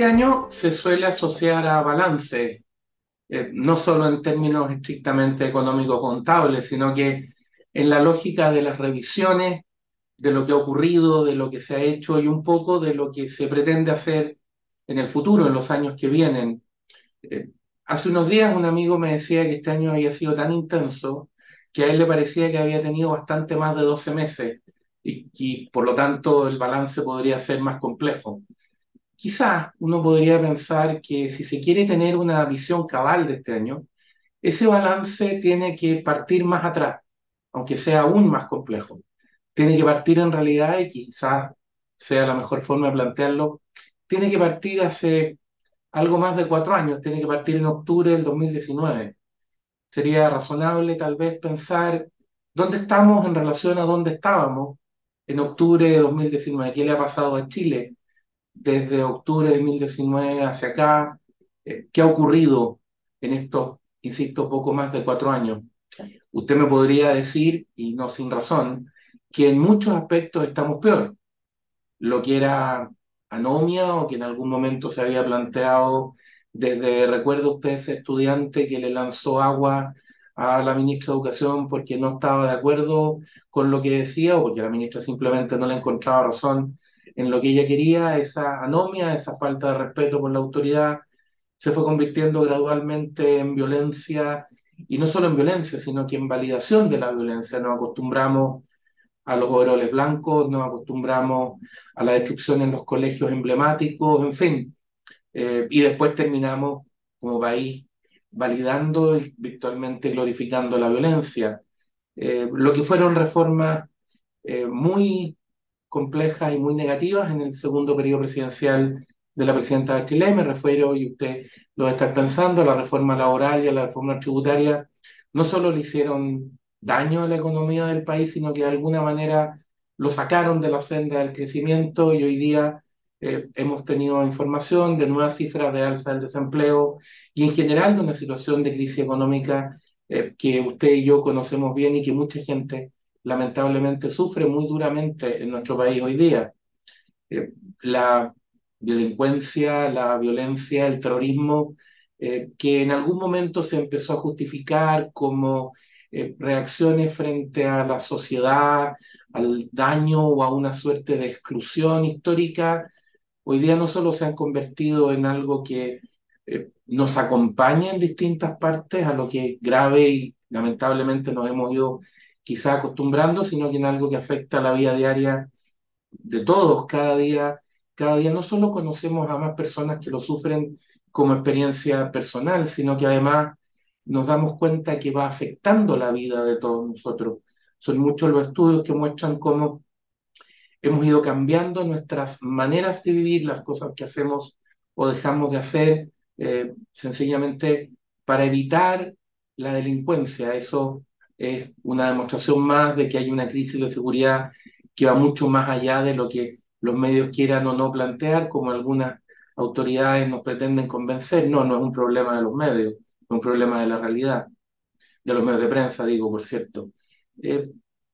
de año se suele asociar a balance, eh, no solo en términos estrictamente económicos contables, sino que en la lógica de las revisiones de lo que ha ocurrido, de lo que se ha hecho y un poco de lo que se pretende hacer en el futuro, en los años que vienen. Eh, hace unos días un amigo me decía que este año había sido tan intenso que a él le parecía que había tenido bastante más de 12 meses y, y por lo tanto el balance podría ser más complejo. Quizás uno podría pensar que si se quiere tener una visión cabal de este año, ese balance tiene que partir más atrás, aunque sea aún más complejo. Tiene que partir en realidad, y quizás sea la mejor forma de plantearlo, tiene que partir hace algo más de cuatro años, tiene que partir en octubre del 2019. Sería razonable tal vez pensar dónde estamos en relación a dónde estábamos en octubre de 2019, qué le ha pasado a Chile desde octubre de 2019 hacia acá, eh, qué ha ocurrido en estos, insisto, poco más de cuatro años. Usted me podría decir, y no sin razón, que en muchos aspectos estamos peor. Lo que era anomia o que en algún momento se había planteado desde, recuerdo usted ese estudiante que le lanzó agua a la ministra de Educación porque no estaba de acuerdo con lo que decía o porque la ministra simplemente no le encontraba razón en lo que ella quería, esa anomia, esa falta de respeto por la autoridad, se fue convirtiendo gradualmente en violencia, y no solo en violencia, sino que en validación de la violencia. Nos acostumbramos a los overoles blancos, nos acostumbramos a la destrucción en los colegios emblemáticos, en fin. Eh, y después terminamos como país validando y virtualmente glorificando la violencia. Eh, lo que fueron reformas eh, muy complejas y muy negativas en el segundo periodo presidencial de la presidenta de Chile. Me refiero, y usted lo está pensando, a la reforma laboral y a la reforma tributaria, no solo le hicieron daño a la economía del país, sino que de alguna manera lo sacaron de la senda del crecimiento y hoy día eh, hemos tenido información de nuevas cifras de alza del desempleo y en general de una situación de crisis económica eh, que usted y yo conocemos bien y que mucha gente lamentablemente sufre muy duramente en nuestro país hoy día. Eh, la delincuencia, la violencia, el terrorismo, eh, que en algún momento se empezó a justificar como eh, reacciones frente a la sociedad, al daño o a una suerte de exclusión histórica, hoy día no solo se han convertido en algo que nos acompaña en distintas partes, a lo que grave y lamentablemente nos hemos ido quizá acostumbrando, sino que en algo que afecta la vida diaria de todos. Cada día, cada día no solo conocemos a más personas que lo sufren como experiencia personal, sino que además nos damos cuenta que va afectando la vida de todos nosotros. Son muchos los estudios que muestran cómo hemos ido cambiando nuestras maneras de vivir, las cosas que hacemos o dejamos de hacer, eh, sencillamente para evitar la delincuencia. Eso es una demostración más de que hay una crisis de seguridad que va mucho más allá de lo que los medios quieran o no plantear, como algunas autoridades nos pretenden convencer. No, no es un problema de los medios, es un problema de la realidad, de los medios de prensa, digo, por cierto. Eh,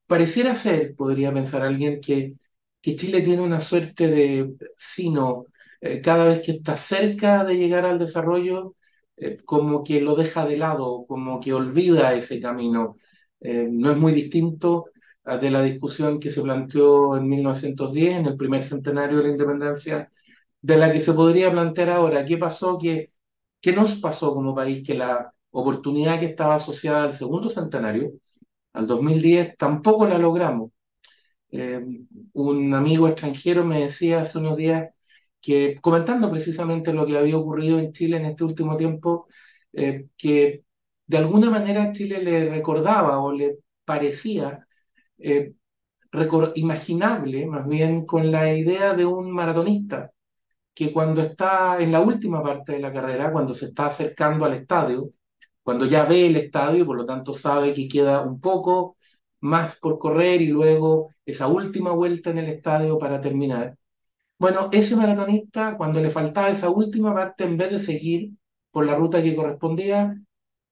pareciera ser, podría pensar alguien, que, que Chile tiene una suerte de sino, eh, cada vez que está cerca de llegar al desarrollo, eh, como que lo deja de lado, como que olvida ese camino. Eh, no es muy distinto de la discusión que se planteó en 1910, en el primer centenario de la independencia, de la que se podría plantear ahora. ¿Qué pasó? ¿Qué, qué nos pasó como país? Que la oportunidad que estaba asociada al segundo centenario, al 2010, tampoco la logramos. Eh, un amigo extranjero me decía hace unos días que, comentando precisamente lo que había ocurrido en Chile en este último tiempo, eh, que de alguna manera Chile le recordaba o le parecía eh, imaginable, más bien, con la idea de un maratonista que cuando está en la última parte de la carrera, cuando se está acercando al estadio, cuando ya ve el estadio, por lo tanto sabe que queda un poco más por correr y luego esa última vuelta en el estadio para terminar. Bueno, ese maratonista, cuando le faltaba esa última parte, en vez de seguir por la ruta que correspondía,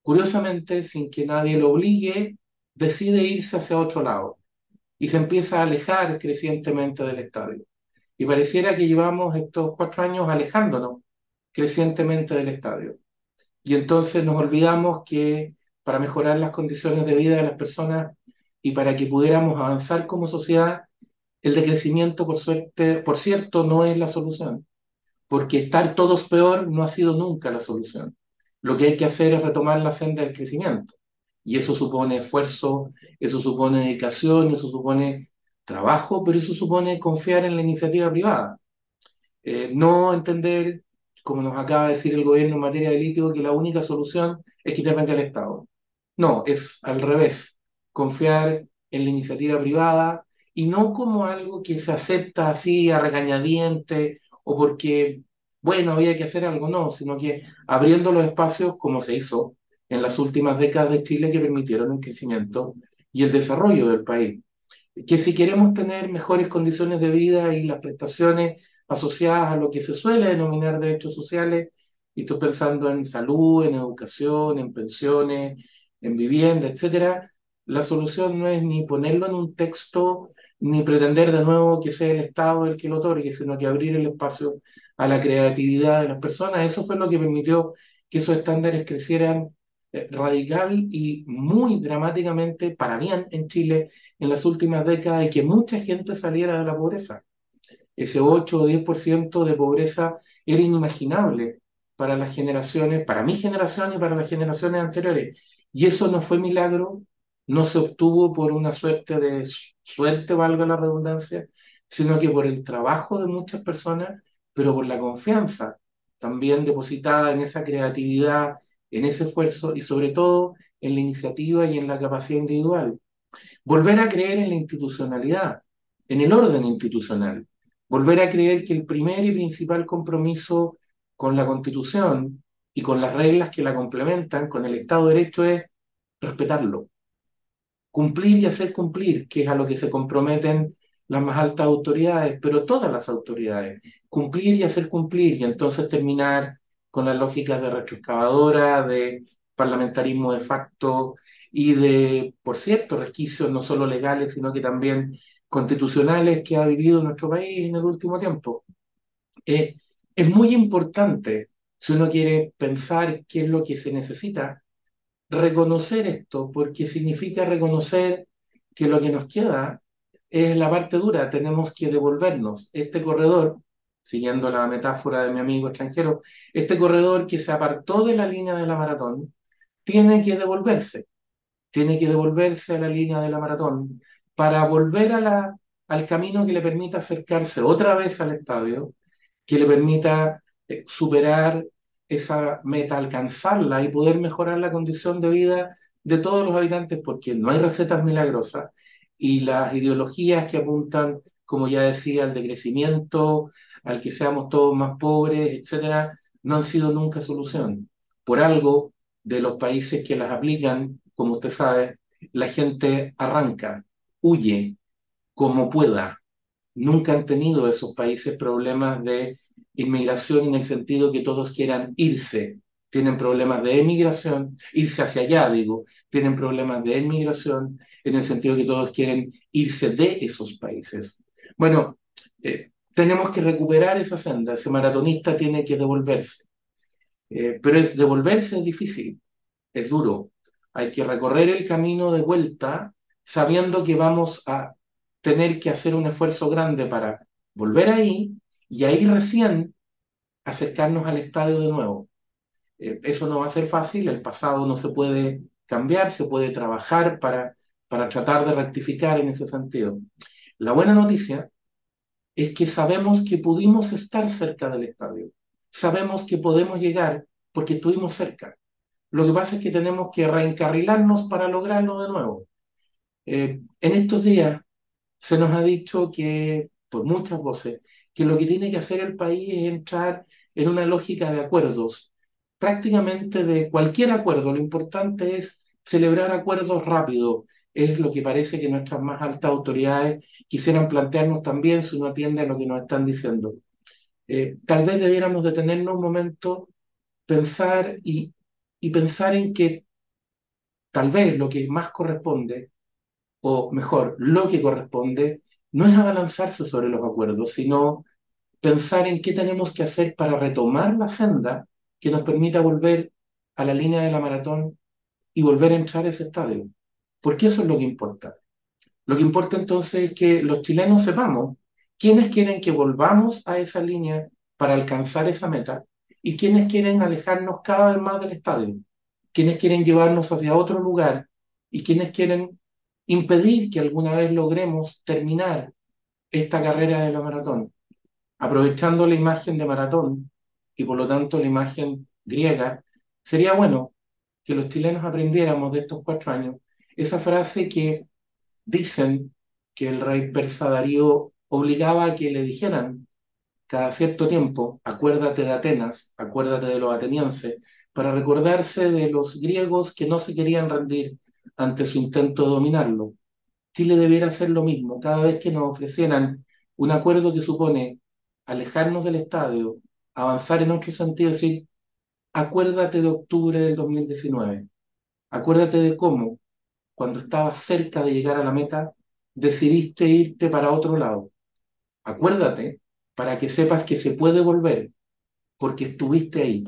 curiosamente, sin que nadie lo obligue, decide irse hacia otro lado y se empieza a alejar crecientemente del estadio. Y pareciera que llevamos estos cuatro años alejándonos crecientemente del estadio. Y entonces nos olvidamos que para mejorar las condiciones de vida de las personas y para que pudiéramos avanzar como sociedad, el decrecimiento, por, suerte, por cierto, no es la solución, porque estar todos peor no ha sido nunca la solución. Lo que hay que hacer es retomar la senda del crecimiento. Y eso supone esfuerzo, eso supone dedicación, eso supone trabajo, pero eso supone confiar en la iniciativa privada. Eh, no entender, como nos acaba de decir el gobierno en materia de litio, que la única solución es quitarle al Estado. No, es al revés, confiar en la iniciativa privada y no como algo que se acepta así a regañadiente o porque, bueno, había que hacer algo, no, sino que abriendo los espacios como se hizo en las últimas décadas de Chile que permitieron el crecimiento y el desarrollo del país. Que si queremos tener mejores condiciones de vida y las prestaciones asociadas a lo que se suele denominar derechos sociales, y estoy pensando en salud, en educación, en pensiones, en vivienda, etcétera, la solución no es ni ponerlo en un texto, ni pretender de nuevo que sea el Estado el que lo otorgue, sino que abrir el espacio a la creatividad de las personas. Eso fue lo que permitió que esos estándares crecieran eh, radical y muy dramáticamente para bien en Chile en las últimas décadas y que mucha gente saliera de la pobreza. Ese 8 o 10% de pobreza era inimaginable para las generaciones, para mi generación y para las generaciones anteriores. Y eso no fue milagro, no se obtuvo por una suerte de suerte, valga la redundancia, sino que por el trabajo de muchas personas, pero por la confianza también depositada en esa creatividad, en ese esfuerzo y sobre todo en la iniciativa y en la capacidad individual. Volver a creer en la institucionalidad, en el orden institucional. Volver a creer que el primer y principal compromiso con la Constitución y con las reglas que la complementan, con el Estado de Derecho, es respetarlo. Cumplir y hacer cumplir, que es a lo que se comprometen las más altas autoridades, pero todas las autoridades. Cumplir y hacer cumplir, y entonces terminar con las lógicas de retroexcavadora, de parlamentarismo de facto y de, por cierto, resquicios no solo legales, sino que también constitucionales que ha vivido nuestro país en el último tiempo. Eh, es muy importante si uno quiere pensar qué es lo que se necesita, reconocer esto, porque significa reconocer que lo que nos queda es la parte dura, tenemos que devolvernos. Este corredor, siguiendo la metáfora de mi amigo extranjero, este corredor que se apartó de la línea de la maratón, tiene que devolverse, tiene que devolverse a la línea de la maratón para volver a al camino que le permita acercarse otra vez al estadio, que le permita eh, superar esa meta, alcanzarla y poder mejorar la condición de vida de todos los habitantes, porque no hay recetas milagrosas y las ideologías que apuntan, como ya decía, al decrecimiento, al que seamos todos más pobres, etcétera, no han sido nunca solución. Por algo, de los países que las aplican, como usted sabe, la gente arranca, huye como pueda. Nunca han tenido esos países problemas de inmigración en el sentido que todos quieran irse. Tienen problemas de emigración, irse hacia allá, digo. Tienen problemas de emigración en el sentido que todos quieren irse de esos países. Bueno, eh, tenemos que recuperar esa senda. Ese maratonista tiene que devolverse. Eh, pero es, devolverse es difícil, es duro. Hay que recorrer el camino de vuelta sabiendo que vamos a tener que hacer un esfuerzo grande para volver ahí y ahí recién acercarnos al estadio de nuevo. Eh, eso no va a ser fácil, el pasado no se puede cambiar, se puede trabajar para, para tratar de rectificar en ese sentido. La buena noticia es que sabemos que pudimos estar cerca del estadio, sabemos que podemos llegar porque estuvimos cerca. Lo que pasa es que tenemos que reencarrilarnos para lograrlo de nuevo. Eh, en estos días se nos ha dicho que, por muchas voces, que lo que tiene que hacer el país es entrar en una lógica de acuerdos, prácticamente de cualquier acuerdo. Lo importante es celebrar acuerdos rápidos. Es lo que parece que nuestras más altas autoridades quisieran plantearnos también si uno atiende a lo que nos están diciendo. Eh, tal vez debiéramos detenernos un momento, pensar y, y pensar en que tal vez lo que más corresponde, o mejor, lo que corresponde, no es abalanzarse sobre los acuerdos, sino pensar en qué tenemos que hacer para retomar la senda que nos permita volver a la línea de la maratón y volver a entrar a ese estadio. Porque eso es lo que importa. Lo que importa entonces es que los chilenos sepamos quiénes quieren que volvamos a esa línea para alcanzar esa meta y quiénes quieren alejarnos cada vez más del estadio, quiénes quieren llevarnos hacia otro lugar y quiénes quieren impedir que alguna vez logremos terminar esta carrera de la maratón, aprovechando la imagen de maratón y por lo tanto la imagen griega, sería bueno que los chilenos aprendiéramos de estos cuatro años esa frase que dicen que el rey persa Darío obligaba a que le dijeran cada cierto tiempo, acuérdate de Atenas, acuérdate de los atenienses, para recordarse de los griegos que no se querían rendir ante su intento de dominarlo. Chile debiera hacer lo mismo, cada vez que nos ofrecieran un acuerdo que supone alejarnos del estadio, avanzar en otro sentido, decir, acuérdate de octubre del 2019, acuérdate de cómo, cuando estabas cerca de llegar a la meta, decidiste irte para otro lado. Acuérdate para que sepas que se puede volver, porque estuviste ahí.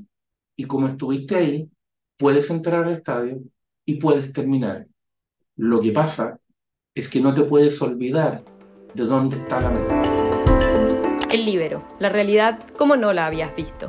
Y como estuviste ahí, puedes entrar al estadio y puedes terminar. Lo que pasa es que no te puedes olvidar de dónde está la meta. El libero, la realidad como no la habías visto.